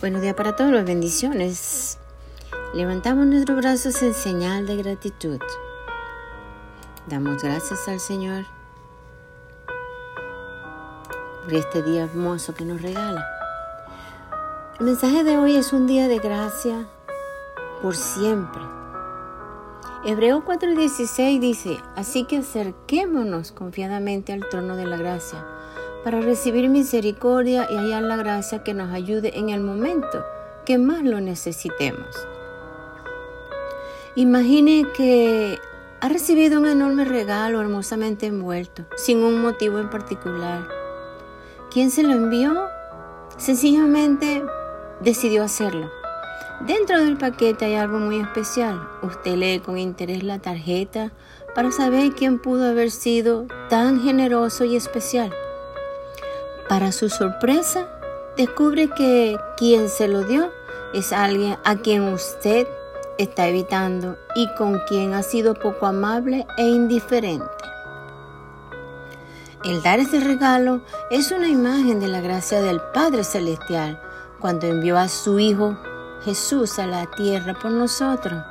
Buenos días para todos, bendiciones. Levantamos nuestros brazos en señal de gratitud. Damos gracias al Señor por este día hermoso que nos regala. El mensaje de hoy es un día de gracia por siempre. Hebreo 4:16 dice, así que acerquémonos confiadamente al trono de la gracia para recibir misericordia y hallar la gracia que nos ayude en el momento que más lo necesitemos. Imagine que ha recibido un enorme regalo hermosamente envuelto, sin un motivo en particular. ¿Quién se lo envió? Sencillamente decidió hacerlo. Dentro del paquete hay algo muy especial. Usted lee con interés la tarjeta para saber quién pudo haber sido tan generoso y especial. Para su sorpresa, descubre que quien se lo dio es alguien a quien usted está evitando y con quien ha sido poco amable e indiferente. El dar ese regalo es una imagen de la gracia del Padre Celestial cuando envió a su Hijo Jesús a la tierra por nosotros.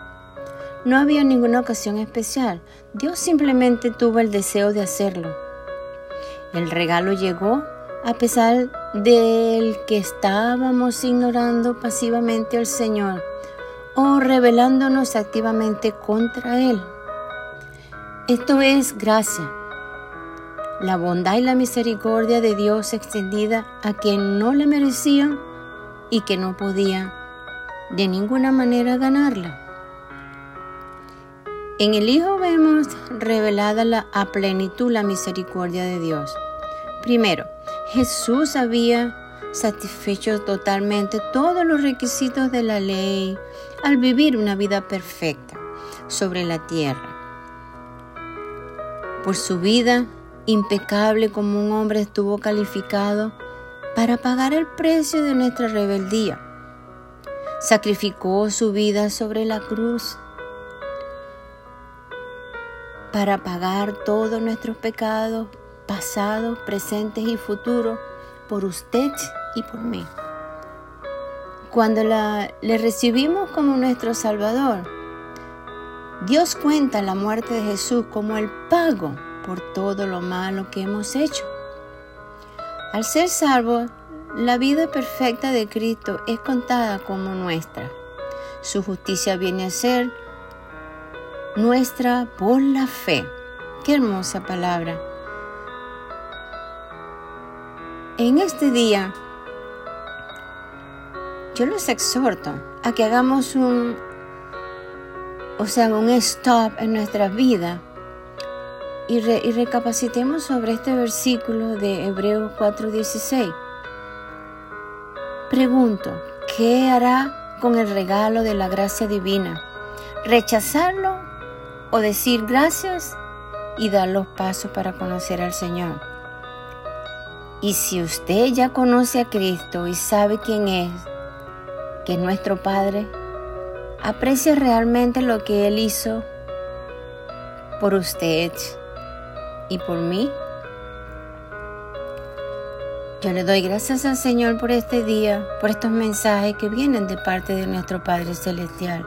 No había ninguna ocasión especial, Dios simplemente tuvo el deseo de hacerlo. El regalo llegó a pesar del que estábamos ignorando pasivamente al Señor o rebelándonos activamente contra Él. Esto es gracia, la bondad y la misericordia de Dios extendida a quien no le merecía y que no podía de ninguna manera ganarla. En el Hijo vemos revelada la, a plenitud la misericordia de Dios. Primero, Jesús había satisfecho totalmente todos los requisitos de la ley al vivir una vida perfecta sobre la tierra. Por su vida impecable como un hombre estuvo calificado para pagar el precio de nuestra rebeldía. Sacrificó su vida sobre la cruz para pagar todos nuestros pecados pasados, presentes y futuros por usted y por mí. Cuando la, le recibimos como nuestro Salvador, Dios cuenta la muerte de Jesús como el pago por todo lo malo que hemos hecho. Al ser salvo, la vida perfecta de Cristo es contada como nuestra. Su justicia viene a ser nuestra por la fe. Qué hermosa palabra. En este día, yo los exhorto a que hagamos un, o sea, un stop en nuestra vida y, y recapacitemos sobre este versículo de Hebreos 4:16. Pregunto, ¿qué hará con el regalo de la gracia divina? ¿Rechazarlo o decir gracias y dar los pasos para conocer al Señor? Y si usted ya conoce a Cristo y sabe quién es, que es nuestro Padre, aprecia realmente lo que Él hizo por usted y por mí. Yo le doy gracias al Señor por este día, por estos mensajes que vienen de parte de nuestro Padre Celestial.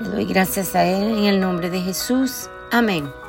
Le doy gracias a Él en el nombre de Jesús. Amén.